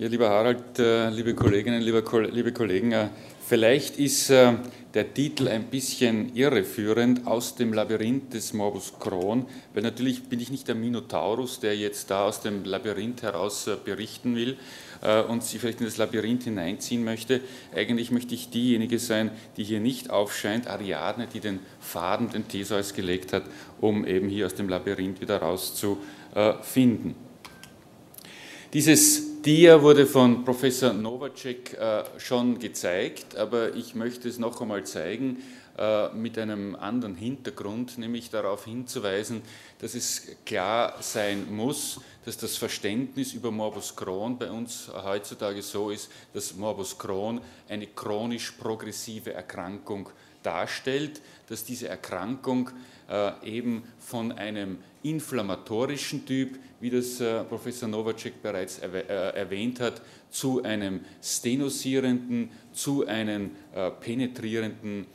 Ja, lieber Harald, äh, liebe Kolleginnen, liebe, Kollegen, äh, vielleicht ist äh, der Titel ein bisschen irreführend aus dem Labyrinth des Morbus Crohn, weil natürlich bin ich nicht der Minotaurus, der jetzt da aus dem Labyrinth heraus berichten will und Sie vielleicht in das Labyrinth hineinziehen möchte. Eigentlich möchte ich diejenige sein, die hier nicht aufscheint, Ariadne, die den Faden, den Theseus gelegt hat, um eben hier aus dem Labyrinth wieder rauszufinden. Dieses Dia wurde von Professor Novacek äh, schon gezeigt, aber ich möchte es noch einmal zeigen äh, mit einem anderen Hintergrund, nämlich darauf hinzuweisen, dass es klar sein muss, dass das Verständnis über Morbus Crohn bei uns heutzutage so ist, dass Morbus Crohn eine chronisch progressive Erkrankung darstellt, dass diese Erkrankung äh, eben von einem inflammatorischen Typ, wie das äh, Professor Novacek bereits äh, erwähnt hat, zu einem stenosierenden, zu einem penetrierenden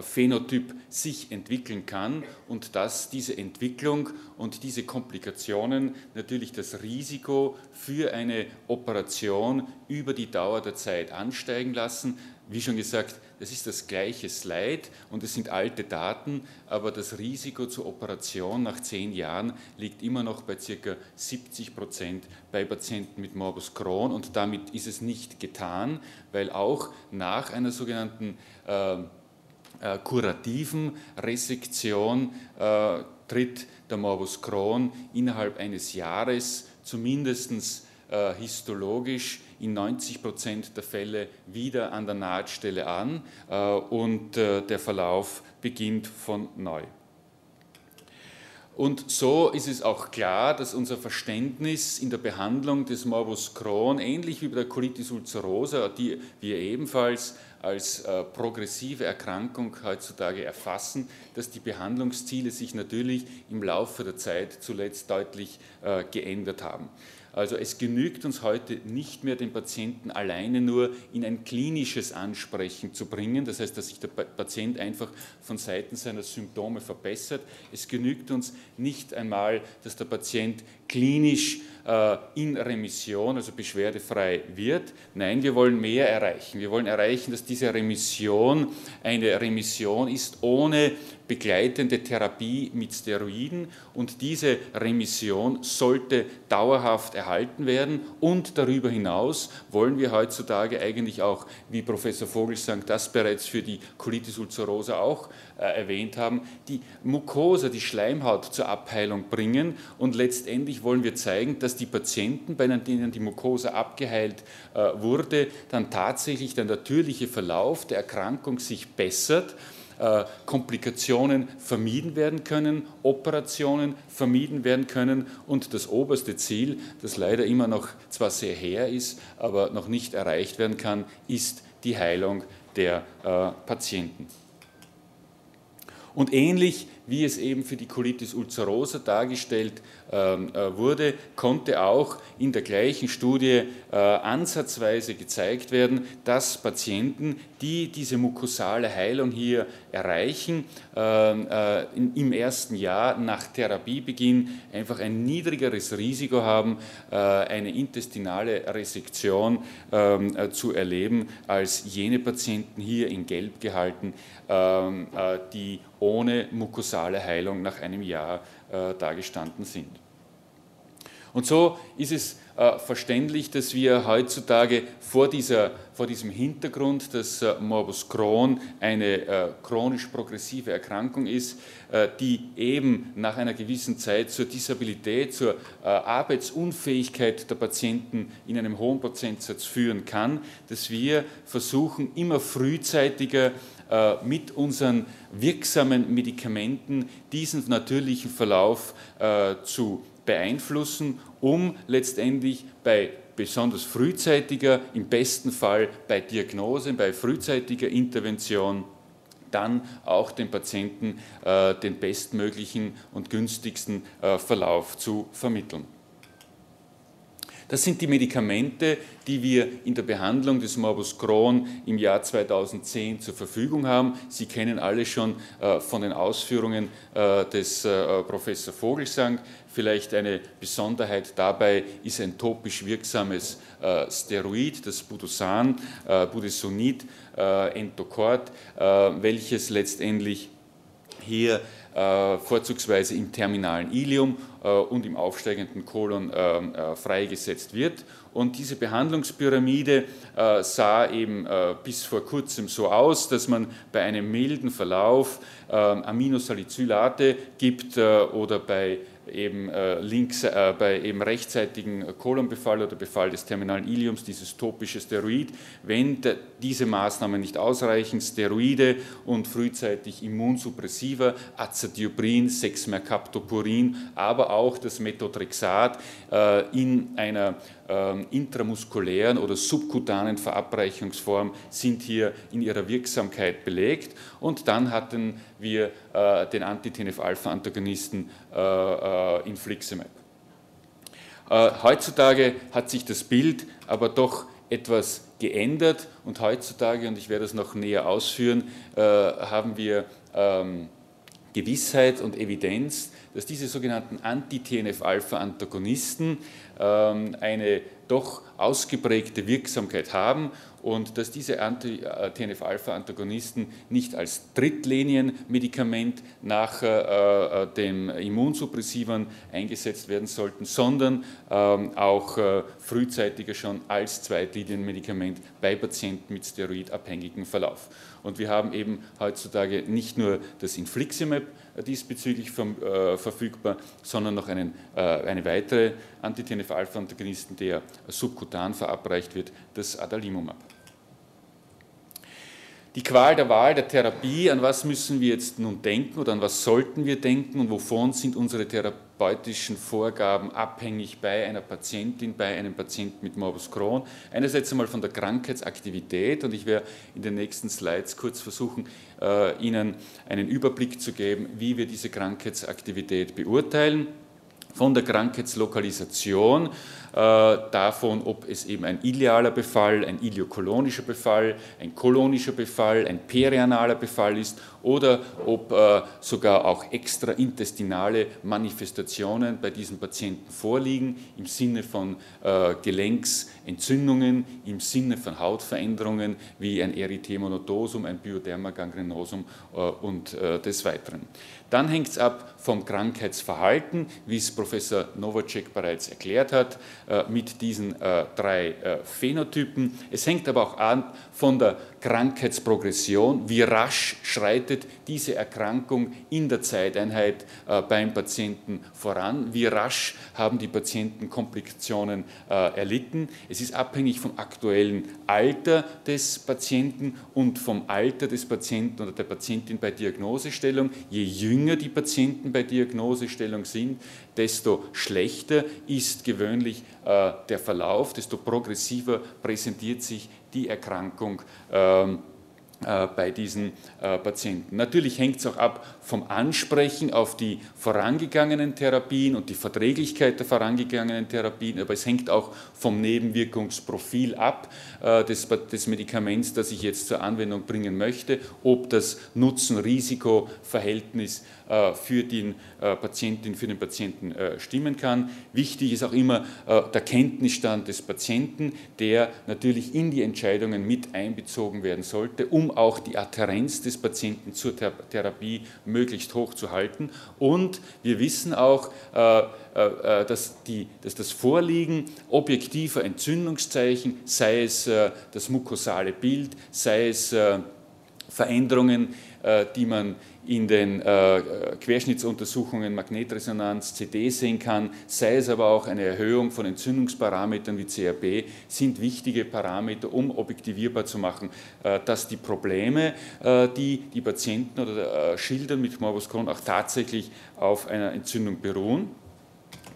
Phänotyp sich entwickeln kann und dass diese Entwicklung und diese Komplikationen natürlich das Risiko für eine Operation über die Dauer der Zeit ansteigen lassen. Wie schon gesagt, das ist das gleiche Slide und es sind alte Daten, aber das Risiko zur Operation nach zehn Jahren liegt immer noch bei ca. 70 Prozent bei Patienten mit Morbus Crohn und damit ist es nicht getan, weil auch nach einer sogenannten äh, äh, kurativen Resektion äh, tritt der Morbus Crohn innerhalb eines Jahres zumindest äh, histologisch in 90 Prozent der Fälle wieder an der Nahtstelle an äh, und äh, der Verlauf beginnt von neu. Und so ist es auch klar, dass unser Verständnis in der Behandlung des Morbus Crohn, ähnlich wie bei der Colitis ulcerosa, die wir ebenfalls als äh, progressive Erkrankung heutzutage erfassen, dass die Behandlungsziele sich natürlich im Laufe der Zeit zuletzt deutlich äh, geändert haben. Also es genügt uns heute nicht mehr, den Patienten alleine nur in ein klinisches Ansprechen zu bringen, das heißt, dass sich der Patient einfach von Seiten seiner Symptome verbessert. Es genügt uns nicht einmal, dass der Patient klinisch äh, in Remission, also beschwerdefrei wird. Nein, wir wollen mehr erreichen. Wir wollen erreichen, dass diese Remission eine Remission ist ohne begleitende Therapie mit Steroiden und diese Remission sollte dauerhaft erhalten werden und darüber hinaus wollen wir heutzutage eigentlich auch, wie Professor Vogelsang das bereits für die Colitis ulcerosa auch äh, erwähnt haben, die Mucosa, die Schleimhaut zur Abheilung bringen und letztendlich wollen wir zeigen, dass die Patienten, bei denen die Mucosa abgeheilt äh, wurde, dann tatsächlich der natürliche Verlauf der Erkrankung sich bessert äh, Komplikationen vermieden werden können, Operationen vermieden werden können und das oberste Ziel, das leider immer noch zwar sehr her ist, aber noch nicht erreicht werden kann, ist die Heilung der äh, Patienten. Und ähnlich wie es eben für die Colitis ulcerosa dargestellt ähm, äh, wurde, konnte auch in der gleichen Studie äh, ansatzweise gezeigt werden, dass Patienten, die diese mukosale Heilung hier erreichen, ähm, äh, im ersten Jahr nach Therapiebeginn einfach ein niedrigeres Risiko haben, eine intestinale Resektion ähm, zu erleben, als jene Patienten hier in Gelb gehalten, die ohne mukosale Heilung nach einem Jahr äh, dagestanden sind. Und so ist es äh, verständlich, dass wir heutzutage vor, dieser, vor diesem Hintergrund, dass äh, Morbus Crohn eine äh, chronisch progressive Erkrankung ist, äh, die eben nach einer gewissen Zeit zur Disabilität, zur äh, Arbeitsunfähigkeit der Patienten in einem hohen Prozentsatz führen kann, dass wir versuchen, immer frühzeitiger äh, mit unseren wirksamen Medikamenten diesen natürlichen Verlauf äh, zu beeinflussen, um letztendlich bei besonders frühzeitiger, im besten Fall bei Diagnose, bei frühzeitiger Intervention dann auch dem Patienten äh, den bestmöglichen und günstigsten Verlauf zu vermitteln. Das sind die Medikamente, die wir in der Behandlung des Morbus Crohn im Jahr 2010 zur Verfügung haben. Sie kennen alle schon äh, von den Ausführungen äh, des äh, Professor Vogelsang. Vielleicht eine Besonderheit dabei ist ein topisch wirksames Steroid, das Budosan, Budesonid, Entocort, welches letztendlich hier vorzugsweise im terminalen Ilium äh, und im aufsteigenden Kolon äh, freigesetzt wird. Und diese Behandlungspyramide sah eben bis vor kurzem so aus, dass man bei einem milden Verlauf Aminosalicylate gibt oder bei eben äh, links äh, bei eben rechtzeitigen Kolonbefall oder Befall des terminalen Iliums, dieses topische Steroid. Wenn de, diese Maßnahmen nicht ausreichen, Steroide und frühzeitig Immunsuppressiva, Azathioprin, Sexmercaptopurin, aber auch das Methotrexat äh, in einer ähm, intramuskulären oder subkutanen Verabreichungsform sind hier in ihrer Wirksamkeit belegt. Und dann hatten wir äh, den Anti-TNF-Alpha-Antagonisten äh, äh, Infliximab. Äh, heutzutage hat sich das Bild aber doch etwas geändert und heutzutage, und ich werde das noch näher ausführen, äh, haben wir ähm, Gewissheit und Evidenz, dass diese sogenannten Anti-TNF-Alpha-Antagonisten ähm, eine doch ausgeprägte Wirksamkeit haben und dass diese Anti-TNF-Alpha-Antagonisten nicht als Drittlinienmedikament nach äh, äh, dem Immunsuppressivern eingesetzt werden sollten, sondern ähm, auch äh, frühzeitiger schon als Zweitlinienmedikament bei Patienten mit steroidabhängigem Verlauf. Und wir haben eben heutzutage nicht nur das Infliximab, diesbezüglich vom, äh, verfügbar, sondern noch einen, äh, eine weitere Anti-TNF-Alpha-Antagonisten, der subkutan verabreicht wird, das Adalimumab. Die Qual der Wahl der Therapie, an was müssen wir jetzt nun denken oder an was sollten wir denken und wovon sind unsere therapeutischen Vorgaben abhängig bei einer Patientin, bei einem Patienten mit Morbus Crohn. Einerseits einmal von der Krankheitsaktivität und ich werde in den nächsten Slides kurz versuchen, äh, Ihnen einen Überblick zu geben, wie wir diese Krankheitsaktivität beurteilen. Von der Krankheitslokalisation äh, davon, ob es eben ein ilealer Befall, ein iliokolonischer Befall, ein kolonischer Befall, ein perianaler Befall ist oder ob äh, sogar auch extraintestinale Manifestationen bei diesen Patienten vorliegen im Sinne von äh, Gelenksentzündungen, im Sinne von Hautveränderungen wie ein Erythemonodosum, ein Biodermagangrenosum und des Weiteren. Dann hängt es ab vom Krankheitsverhalten, wie es Professor Novacek bereits erklärt hat. Äh, mit diesen äh, drei äh, Phänotypen. Es hängt aber auch an von der Krankheitsprogression, wie rasch schreitet diese Erkrankung in der Zeiteinheit beim Patienten voran, wie rasch haben die Patienten Komplikationen erlitten. Es ist abhängig vom aktuellen Alter des Patienten und vom Alter des Patienten oder der Patientin bei Diagnosestellung. Je jünger die Patienten bei Diagnosestellung sind, desto schlechter ist gewöhnlich äh, der Verlauf, desto progressiver präsentiert sich die Erkrankung. Ähm, äh, bei diesen äh, Patienten. Natürlich hängt es auch ab vom Ansprechen auf die vorangegangenen Therapien und die Verträglichkeit der vorangegangenen Therapien, aber es hängt auch vom Nebenwirkungsprofil ab äh, des, des Medikaments, das ich jetzt zur Anwendung bringen möchte, ob das Nutzen-Risiko-Verhältnis für den Patientin, für den Patienten stimmen kann. Wichtig ist auch immer der Kenntnisstand des Patienten, der natürlich in die Entscheidungen mit einbezogen werden sollte, um auch die Adherenz des Patienten zur Therapie möglichst hoch zu halten. Und wir wissen auch, äh, äh, äh, dass, die, dass, das Vorliegen objektiver Entzündungszeichen, sei es das mukosale Bild, sei es Veränderungen, die man in den äh, Querschnittsuntersuchungen Magnetresonanz, CD sehen kann, sei es aber auch eine Erhöhung von Entzündungsparametern wie CRP, sind wichtige Parameter, um objektivierbar zu machen, äh, dass die Probleme, äh, die die Patienten oder äh, schildern mit Morbus Crohn, auch tatsächlich auf einer Entzündung beruhen.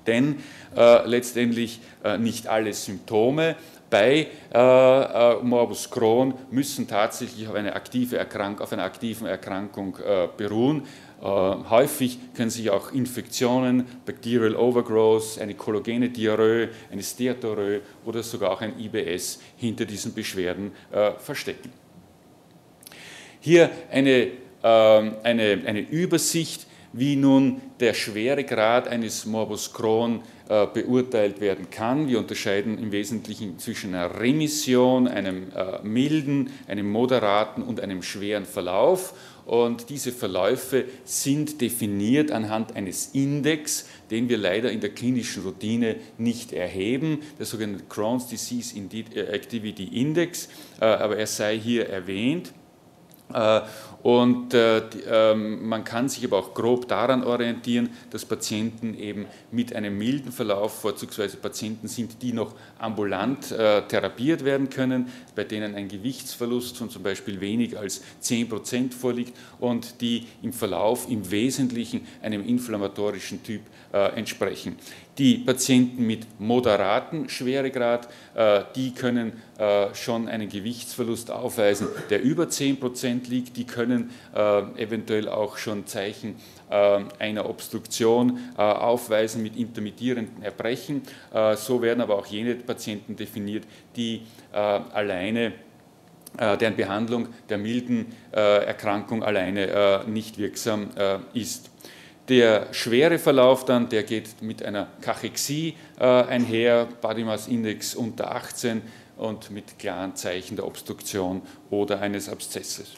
denn äh, letztendlich äh, nicht alle Symptome bei äh, äh, Morbus Crohn müssen tatsächlich auf, eine aktive Erkrank auf einer aktiven Erkrankung äh, beruhen. Äh, häufig können sich auch Infektionen, Bacterial Overgrowth, eine kollogene Diarrhoe, eine Steatorrhoe oder sogar auch ein IBS hinter diesen Beschwerden äh, verstecken. Hier eine, ähm, eine, eine Übersicht, wie nun der Schweregrad eines Morbus Crohn äh, beurteilt werden kann. Wir unterscheiden im Wesentlichen zwischen einer Remission, einem äh, milden, einem moderaten und einem schweren Verlauf. Und diese Verläufe sind definiert anhand eines Index, den wir leider in der klinischen Routine nicht erheben, der sogenannte Crohn's Disease äh, Activity Index, aber er sei hier erwähnt. Und äh, ähm, man kann sich aber auch grob daran orientieren, dass Patienten eben mit einem milden Verlauf, vorzugsweise Patienten sind, die noch ambulant äh, therapiert werden können, bei denen ein Gewichtsverlust von zum Beispiel weniger als 10 Prozent vorliegt und die im Verlauf im Wesentlichen einem inflammatorischen Typ äh, entsprechen. Die Patienten mit moderatem Schweregrad, äh, die können äh, schon einen Gewichtsverlust aufweisen, der über 10 Prozent liegt. Die können eventuell auch schon Zeichen einer Obstruktion aufweisen mit intermittierenden Erbrechen. So werden aber auch jene Patienten definiert, die alleine deren Behandlung der milden Erkrankung alleine nicht wirksam ist. Der schwere Verlauf dann, der geht mit einer Kachexie äh, einher, Body Mass Index unter 18 und mit klaren Zeichen der Obstruktion oder eines Abszesses.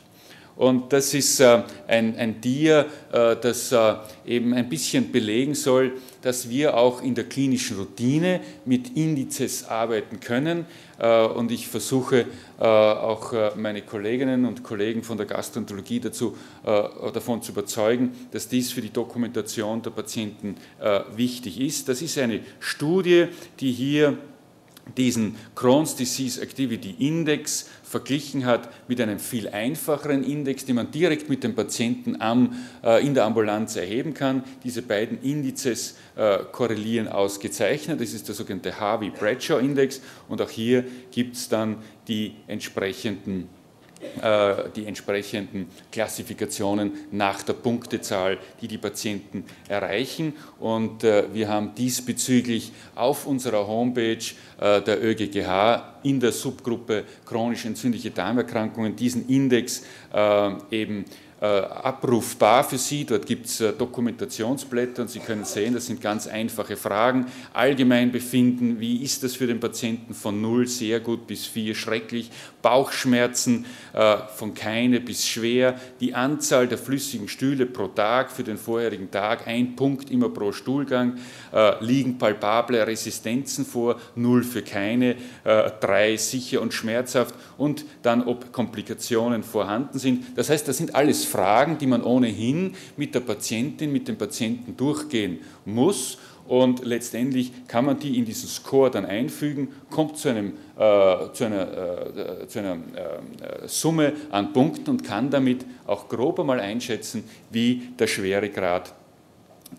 Und das ist äh, ein, ein Dia, äh, das äh, eben ein bisschen belegen soll, dass wir auch in der klinischen Routine mit Indizes arbeiten können. Und ich versuche auch meine Kolleginnen und Kollegen von der Gastroenterologie dazu, davon zu überzeugen, dass dies für die Dokumentation der Patienten wichtig ist. Das ist eine Studie, die hier diesen Crohn's Disease Activity Index verglichen hat mit einem viel einfacheren Index, den man direkt mit dem Patienten am, äh, in der Ambulanz erheben kann. Diese beiden Indizes äh, korrelieren ausgezeichnet. Das ist der sogenannte Harvey-Bradshaw-Index und auch hier gibt es dann die entsprechenden die entsprechenden Klassifikationen nach der Punktezahl, die die Patienten erreichen. Und äh, wir haben diesbezüglich auf unserer Homepage äh, der ÖGGH in der Subgruppe chronisch entzündliche Darmerkrankungen diesen Index eben äh, abrufbar für Sie. Dort gibt es äh, Dokumentationsblätter und Sie können sehen, das sind ganz einfache Fragen. Allgemeinbefinden, wie ist das für den Patienten von 0 sehr gut bis 4 schrecklich, Bauchschmerzen äh, von keine bis schwer, die Anzahl der flüssigen Stühle pro Tag für den vorherigen Tag, ein Punkt immer pro Stuhlgang, liegen palpable Resistenzen vor, 0 für keine, 3 sicher und schmerzhaft und dann, ob Komplikationen vorhanden sind. Das heißt, das sind alles Fragen, die man ohnehin mit der Patientin, mit dem Patienten durchgehen muss. Und letztendlich kann man die in diesen Score dann einfügen, kommt zu, einem, äh, zu einer, äh, zu einer äh, Summe an Punkten und kann damit auch grob einmal einschätzen, wie der Schweregrad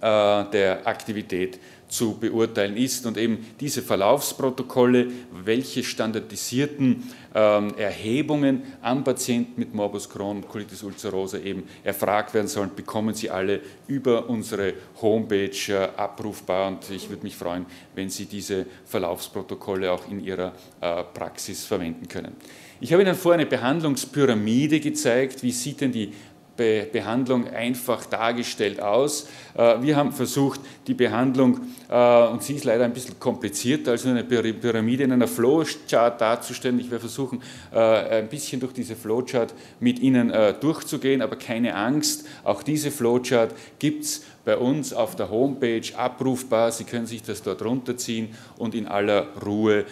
der Aktivität zu beurteilen ist und eben diese Verlaufsprotokolle, welche standardisierten ähm, Erhebungen am Patienten mit Morbus Crohn und Colitis ulcerosa eben erfragt werden sollen, bekommen Sie alle über unsere Homepage äh, abrufbar und ich würde mich freuen, wenn Sie diese Verlaufsprotokolle auch in Ihrer äh, Praxis verwenden können. Ich habe Ihnen vorher eine Behandlungspyramide gezeigt. Wie sieht denn die Behandlung einfach dargestellt aus. Äh, wir haben versucht, die Behandlung, äh, und sie ist leider ein bisschen komplizierter als eine Pyramide in einer Flowchart darzustellen. Ich werde versuchen, äh, ein bisschen durch diese Flowchart mit Ihnen durchzugehen, aber keine Angst, auch diese Flowchart gibt es bei uns auf der Homepage abrufbar. Sie können sich das dort runterziehen und in aller Ruhe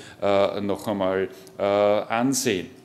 noch einmal ansehen.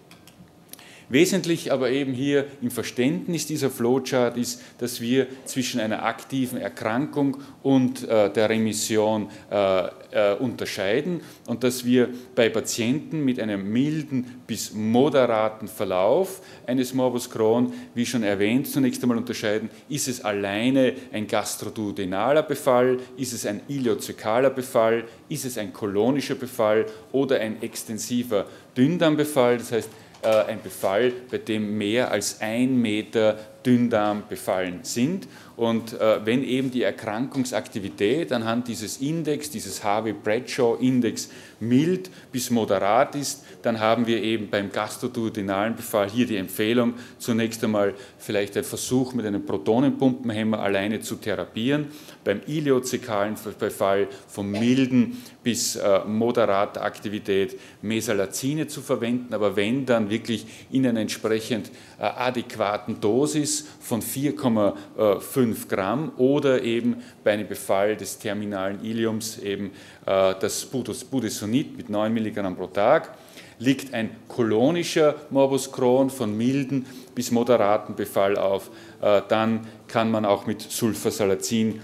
Wesentlich aber eben hier im Verständnis dieser Flowchart ist, dass wir zwischen einer aktiven Erkrankung und äh, der Remission äh, äh, unterscheiden und dass wir bei Patienten mit einem milden bis moderaten Verlauf eines Morbus Crohn, wie schon erwähnt, zunächst einmal unterscheiden, ist es alleine ein gastroduodenaler Befall, ist es ein iliozekaler Befall, ist es ein kolonischer Befall oder ein extensiver Dünndarmbefall, das heißt ein Befall, bei dem mehr als ein Meter Dünndarm befallen sind. Und äh, wenn eben die Erkrankungsaktivität anhand dieses Index, dieses Harvey-Bradshaw-Index mild bis moderat ist, dann haben wir eben beim gastroduodenalen Befall hier die Empfehlung, zunächst einmal vielleicht ein Versuch mit einem Protonenpumpenhemmer alleine zu therapieren. Beim iliozekalen Befall von milden bis äh, moderater Aktivität Mesalazine zu verwenden, aber wenn dann wirklich in einer entsprechend äh, adäquaten Dosis von 4,5 Gramm oder eben bei einem Befall des terminalen Iliums eben äh, das Budesonid mit 9 Milligramm pro Tag liegt ein kolonischer Morbus Crohn von milden bis moderaten Befall auf, äh, dann kann man auch mit Sulfasalazin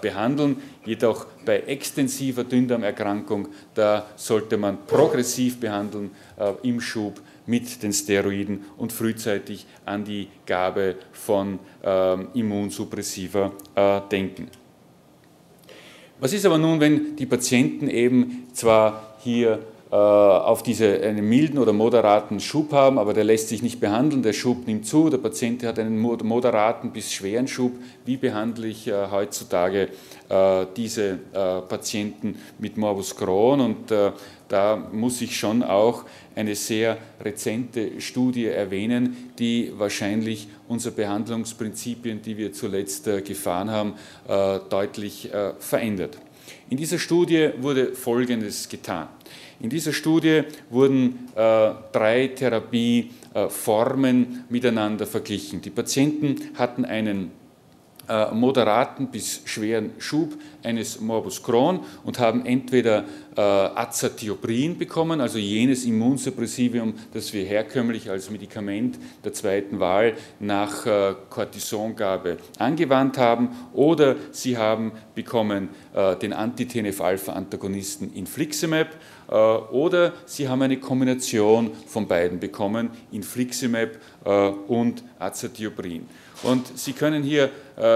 behandeln. Jedoch bei extensiver Dünndarmerkrankung, da sollte man progressiv behandeln im Schub mit den Steroiden und frühzeitig an die Gabe von ähm, Immunsuppressiva äh, denken. Was ist aber nun, wenn die Patienten eben zwar hier äh, auf diese, einen milden oder moderaten Schub haben, aber der lässt sich nicht behandeln, der Schub nimmt zu, der Patient hat einen moderaten bis schweren Schub. Wie behandle ich äh, heutzutage äh, diese äh, Patienten mit Morbus Crohn? Und äh, da muss ich schon auch eine sehr rezente Studie erwähnen, die wahrscheinlich unsere Behandlungsprinzipien, die wir zuletzt äh, gefahren haben, deutlich verändert. In dieser Studie wurde Folgendes getan. In dieser Studie wurden drei Therapieformen miteinander verglichen. Die Patienten hatten einen äh, moderaten bis schweren Schub eines Morbus Crohn und haben entweder äh, Azathioprin bekommen, also jenes Immunsuppressivium, das wir herkömmlich als Medikament der zweiten Wahl nach äh, Cortisongabe angewandt haben, oder sie haben bekommen äh, den Anti-TNF-Alpha-Antagonisten Infliximab äh, oder sie haben eine Kombination von beiden bekommen, Infliximab äh, und Azathioprin. Und Sie können hier äh,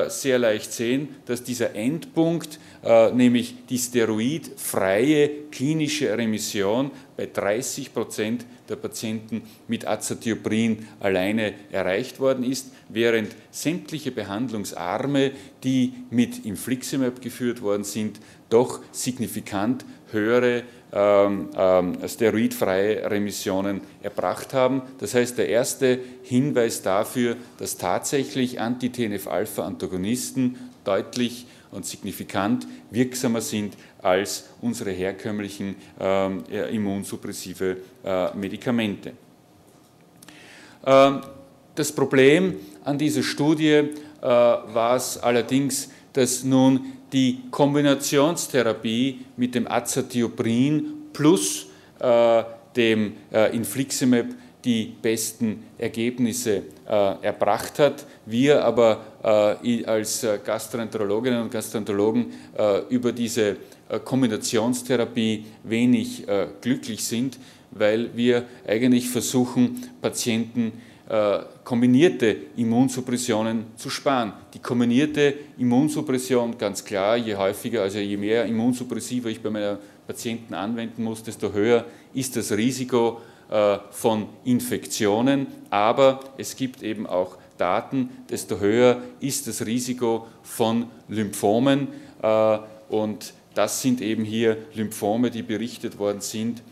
sehr leicht sehen, dass dieser Endpunkt, äh, nämlich die steroidfreie klinische Remission bei 30 Prozent der Patienten mit Azathioprin alleine erreicht worden ist, während sämtliche Behandlungsarme, die mit Infliximab geführt worden sind, doch signifikant höhere ähm, ähm, steroidfreie Remissionen erbracht haben. Das heißt, der erste Hinweis dafür, dass tatsächlich Anti-TNF-Alpha-Antagonisten deutlich und signifikant wirksamer sind als unsere herkömmlichen ähm, immunsuppressive äh, Medikamente. Ähm, das Problem an dieser Studie äh, war es allerdings, dass nun die Kombinationstherapie mit dem Azathioprin plus äh, dem äh, Infliximab die besten Ergebnisse äh, erbracht hat. Wir aber äh, als äh, Gastroenterologinnen und Gastroenterologen äh, über diese Kombinationstherapie wenig glücklich sind, weil wir eigentlich versuchen, Patienten äh, kombinierte Immunsuppressionen zu sparen. Die kombinierte Immunsuppression, ganz klar, je häufiger, also je mehr Immunsuppressiva ich bei meinen Patienten anwenden muss, desto höher ist das Risiko äh, von Infektionen. Aber es gibt eben auch Daten, desto höher ist das Risiko von Lymphomen. Äh, und das sind eben hier Lymphome, die berichtet worden sind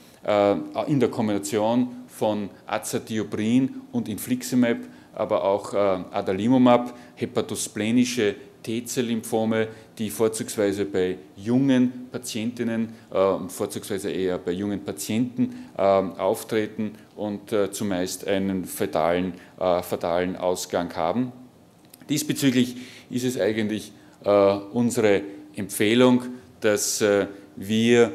in der Kombination von Azathioprin und Infliximab, aber auch äh, Adalimumab, hepatosplenische T-Zell-Lymphome, die vorzugsweise bei jungen Patientinnen äh, vorzugsweise eher bei jungen Patienten äh, auftreten und äh, zumeist einen fatalen, äh, fatalen Ausgang haben. Diesbezüglich ist es eigentlich äh, unsere Empfehlung, dass wir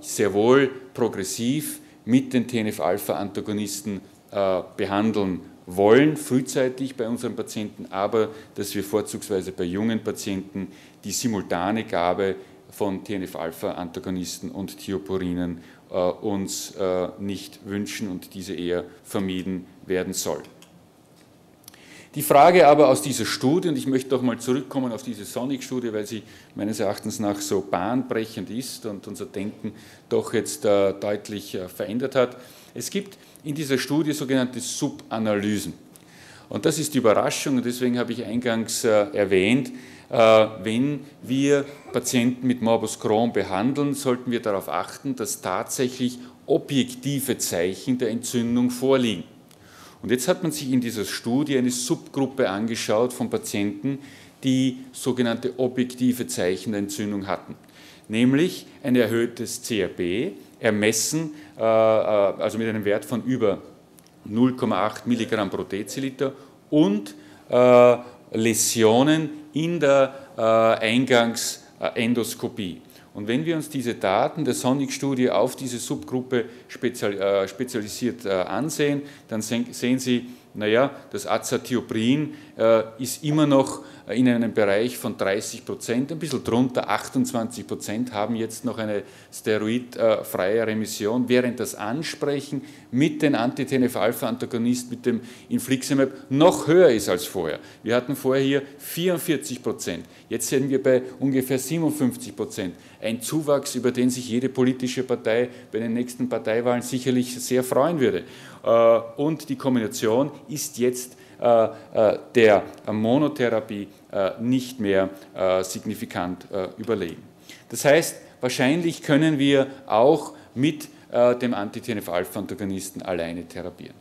sehr wohl progressiv mit den TNF-Alpha-Antagonisten behandeln wollen, frühzeitig bei unseren Patienten, aber dass wir vorzugsweise bei jungen Patienten die simultane Gabe von TNF-Alpha-Antagonisten und Thiopurinen äh, uns äh, nicht wünschen und diese eher vermieden werden soll. Die Frage aber aus dieser Studie, und ich möchte doch mal zurückkommen auf diese Sonic-Studie, weil sie meines Erachtens nach so bahnbrechend ist und unser Denken doch jetzt äh, deutlich äh, verändert hat. Es gibt in dieser Studie sogenannte Subanalysen. Und das ist die Überraschung, und deswegen habe ich eingangs äh, erwähnt, äh, wenn wir Patienten mit Morbus Crohn behandeln, sollten wir darauf achten, dass tatsächlich objektive Zeichen der Entzündung vorliegen. Und jetzt hat man sich in dieser Studie eine Subgruppe angeschaut von Patienten, die sogenannte objektive Zeichen der Entzündung hatten, nämlich ein erhöhtes CRP, ermessen, äh, äh, also mit einem Wert von über 0,8 Milligramm pro Deziliter und äh, Läsionen in der Eingangsendoskopie. Und wenn wir uns diese Daten der Sonic-Studie auf diese Subgruppe spezialisiert ansehen, dann sehen Sie, naja, das Azathioprin ist immer noch in einem Bereich von 30 Prozent, ein bisschen drunter, 28 Prozent haben jetzt noch eine steroidfreie Remission, während das Ansprechen mit den Anti-TNF-Alpha-Antagonisten, mit dem Infliximab, noch höher ist als vorher. Wir hatten vorher hier 44 Prozent, jetzt sind wir bei ungefähr 57 Prozent. Ein Zuwachs, über den sich jede politische Partei bei den nächsten Parteiwahlen sicherlich sehr freuen würde. Äh, und die Kombination ist jetzt äh, äh, der Monotherapie nicht mehr signifikant überlegen. Das heißt, wahrscheinlich können wir auch mit dem Anti-TNF-Alpha-Antagonisten alleine therapieren.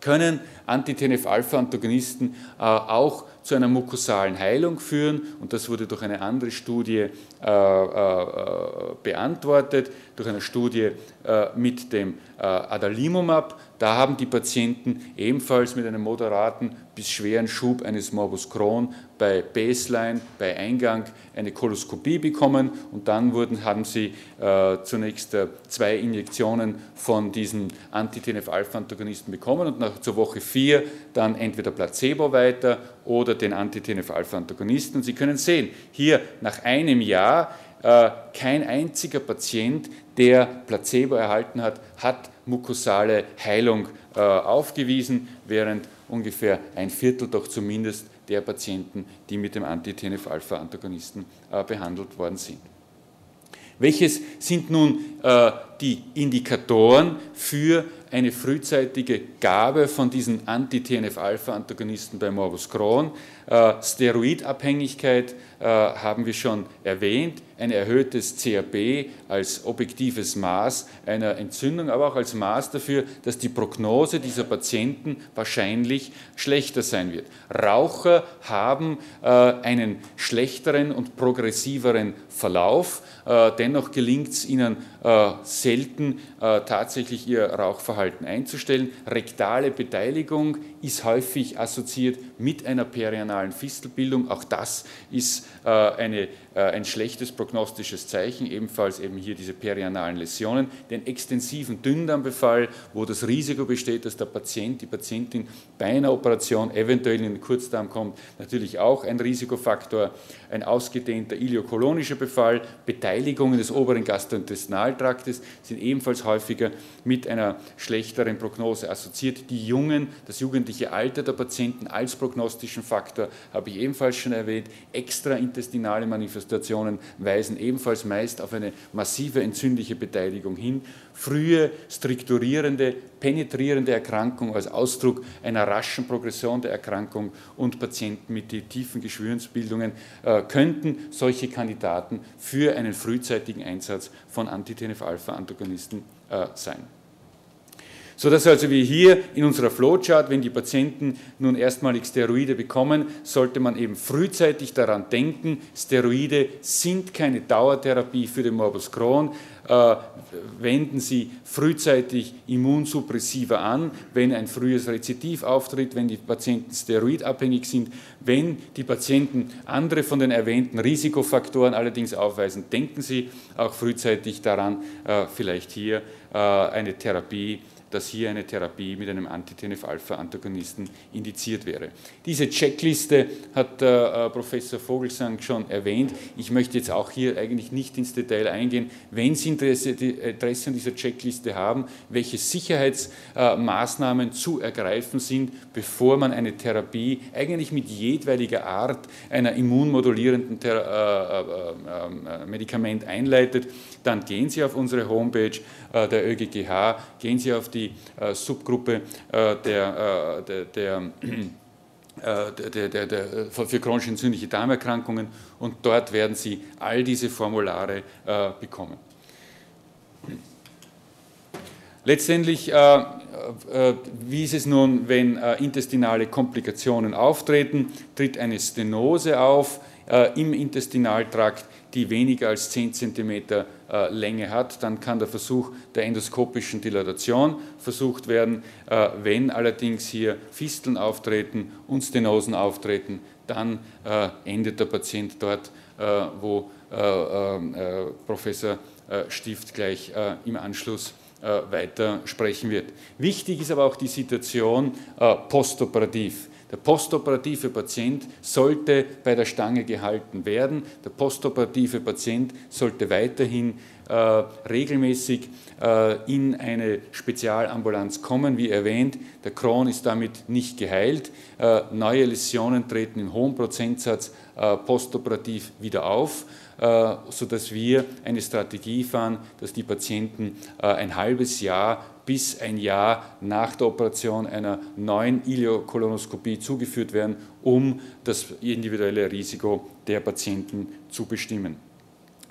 Können Anti-TNF-Alpha-Antagonisten auch zu einer mukosalen Heilung führen. Und das wurde durch eine andere Studie beantwortet, durch eine Studie mit dem Adalimumab. Da haben die Patienten ebenfalls mit einem moderaten bis schweren Schub eines Morbus Crohn bei Baseline, bei Eingang eine Koloskopie bekommen. Und dann wurden, haben sie äh, zunächst äh, zwei Injektionen von diesen Anti-TNF-Alpha-Antagonisten bekommen. Und nach, zur Woche vier dann entweder Placebo weiter oder den Anti-TNF-Alpha-Antagonisten. Sie können sehen, hier nach einem Jahr äh, kein einziger Patient, der Placebo erhalten hat, hat mukosale Heilung äh, aufgewiesen, während ungefähr ein Viertel doch zumindest der Patienten, die mit dem Anti-TNF-Alpha-Antagonisten äh, behandelt worden sind. Welches sind nun äh, die Indikatoren für eine frühzeitige Gabe von diesen Anti-TNF-Alpha-Antagonisten bei Morbus Crohn? Äh, Steroidabhängigkeit äh, haben wir schon erwähnt, ein erhöhtes CRP als objektives Maß einer Entzündung, aber auch als Maß dafür, dass die Prognose dieser Patienten wahrscheinlich schlechter sein wird. Raucher haben äh, einen schlechteren und progressiveren Verlauf, äh, dennoch gelingt es ihnen äh, selten äh, tatsächlich ihr Rauchverhalten einzustellen. Rektale Beteiligung ist häufig assoziiert mit einer perianalen Fistelbildung. Auch das ist äh, eine, äh, ein schlechtes prognostisches Zeichen, ebenfalls eben hier diese perianalen Läsionen. Den extensiven Dünndarmbefall, wo das Risiko besteht, dass der Patient, die Patientin bei einer Operation eventuell in den Kurzdarm kommt, natürlich auch ein Risikofaktor. Ein ausgedehnter iliokolonischer Befall, Beteiligungen des oberen Gastrointestinaltraktes sind ebenfalls häufiger mit einer schlechteren Prognose assoziiert. Die Jungen, das jugendliche Alter der Patienten als prognostischen Faktor habe ich ebenfalls schon erwähnt. Extraintestinale Manifestationen weisen ebenfalls meist auf eine massive entzündliche Beteiligung hin. Frühe, strukturierende, penetrierende Erkrankung als Ausdruck einer raschen Progression der Erkrankung und Patienten mit tiefen Geschwürensbildungen äh, könnten solche Kandidaten für einen frühzeitigen Einsatz von Anti-TNF-Alpha-Antagonisten äh, sein sodass also wir hier in unserer Flowchart, wenn die Patienten nun erstmalig Steroide bekommen, sollte man eben frühzeitig daran denken, Steroide sind keine Dauertherapie für den Morbus Crohn. äh, wenden Sie frühzeitig Immunsuppressiva an, wenn ein frühes Rezidiv auftritt, wenn die Patienten steroidabhängig sind, wenn die Patienten andere von den erwähnten Risikofaktoren allerdings aufweisen, denken Sie auch frühzeitig daran, äh, vielleicht hier äh, eine Therapie dass hier eine Therapie mit einem Anti-TNF-Alpha-Antagonisten indiziert wäre. Diese Checkliste hat äh, Professor Vogelsang schon erwähnt. Ich möchte jetzt auch hier eigentlich nicht ins Detail eingehen. Wenn Sie Interesse, Interesse an dieser Checkliste haben, welche Sicherheitsmaßnahmen äh, zu ergreifen sind, bevor man eine Therapie eigentlich mit jedweiger Art einer immunmodulierenden Thera äh, äh, äh Medikament einleitet, dann gehen Sie auf unsere Homepage äh, der ÖGGH, gehen Sie auf die äh, Subgruppe äh, der, der, der der, der, der, für chronisch entzündliche Darmerkrankungen und dort werden Sie all diese Formulare äh, bekommen. Letztendlich, äh, äh, wie ist es nun, wenn intestinale Komplikationen auftreten? Tritt eine Stenose auf im Intestinaltrakt, die weniger als 10 cm äh, Länge hat, dann kann der Versuch der endoskopischen Dilatation versucht werden. Äh, wenn allerdings hier Fisteln auftreten und Stenosen auftreten, dann äh, endet der Patient dort, wo Professor Stift gleich im Anschluss weiter sprechen wird. Wichtig ist aber auch die Situation postoperativ. Der postoperative Patient sollte bei der Stange gehalten werden. Der postoperative Patient sollte weiterhin äh, regelmäßig äh, in eine Spezialambulanz kommen. Wie erwähnt, der Crohn ist damit nicht geheilt. Äh, neue Läsionen treten in hohem Prozentsatz äh, postoperativ wieder auf, äh, sodass wir eine Strategie fahren, dass die Patienten äh, ein halbes Jahr bis ein Jahr nach der Operation einer neuen Iliokolonoskopie zugeführt werden, um das individuelle Risiko der Patienten zu bestimmen.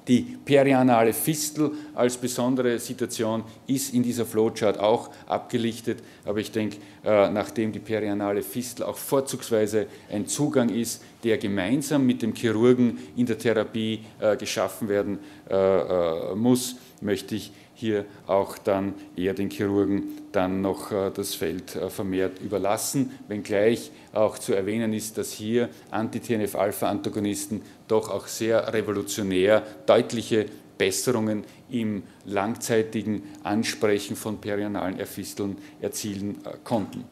Die perianale Fistel als besondere Situation ist in dieser Flowchart auch abgelichtet, aber ich denke, nachdem die perianale Fistel auch vorzugsweise ein Zugang ist, der gemeinsam mit dem Chirurgen in der Therapie äh, geschaffen werden äh, muss, möchte ich hier auch dann eher den Chirurgen dann noch äh, das Feld äh, vermehrt überlassen, wenngleich auch zu erwähnen ist, dass hier Anti-TNF-Alpha-Antagonisten doch auch sehr revolutionär deutliche Besserungen im langzeitigen Ansprechen von perianalen Erfisteln erzielen äh, konnten.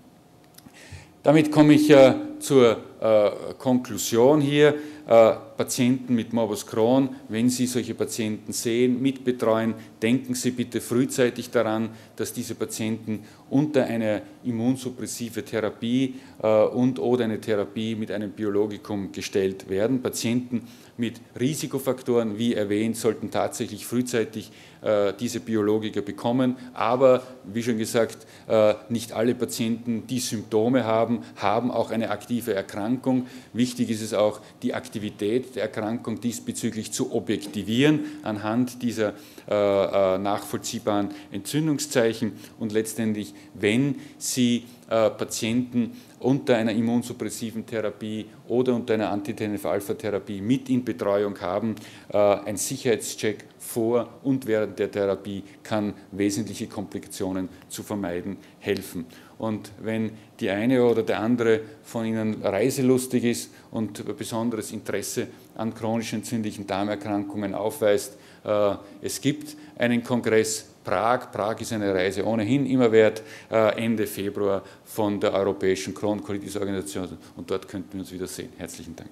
Damit komme ich zur Konklusion hier. Äh, Patienten mit Morbus Crohn, wenn Sie solche Patienten sehen, mitbetreuen, denken Sie bitte frühzeitig daran, dass diese Patienten unter eine immunsuppressive Therapie äh, und oder eine Therapie mit einem Biologikum gestellt werden. Patienten mit Risikofaktoren, wie erwähnt, sollten tatsächlich frühzeitig äh, diese Biologika bekommen. Aber, wie schon gesagt, nicht alle Patienten, die Symptome haben, haben auch eine aktive Erkrankung. Wichtig ist es auch, die Aktivität der Erkrankung diesbezüglich zu objektivieren anhand dieser äh, äh, nachvollziehbaren Entzündungszeichen und letztendlich, wenn Sie äh, Patienten unter einer immunsuppressiven Therapie oder unter einer Anti-TNF-Alpha-Therapie mit in Betreuung haben, äh, ein Sicherheitscheck vor und während der Therapie kann wesentliche Komplikationen zu vermeiden helfen. Und wenn die eine oder der andere von Ihnen reiselustig ist und besonderes Interesse an chronisch entzündlichen Darmerkrankungen aufweist, äh, es gibt einen Kongress Prag. Prag ist eine Reise ohnehin immer wert, äh, Ende Februar von der Europäischen Crohn-Colitis-Organisation und dort könnten wir uns wieder sehen. Herzlichen Dank.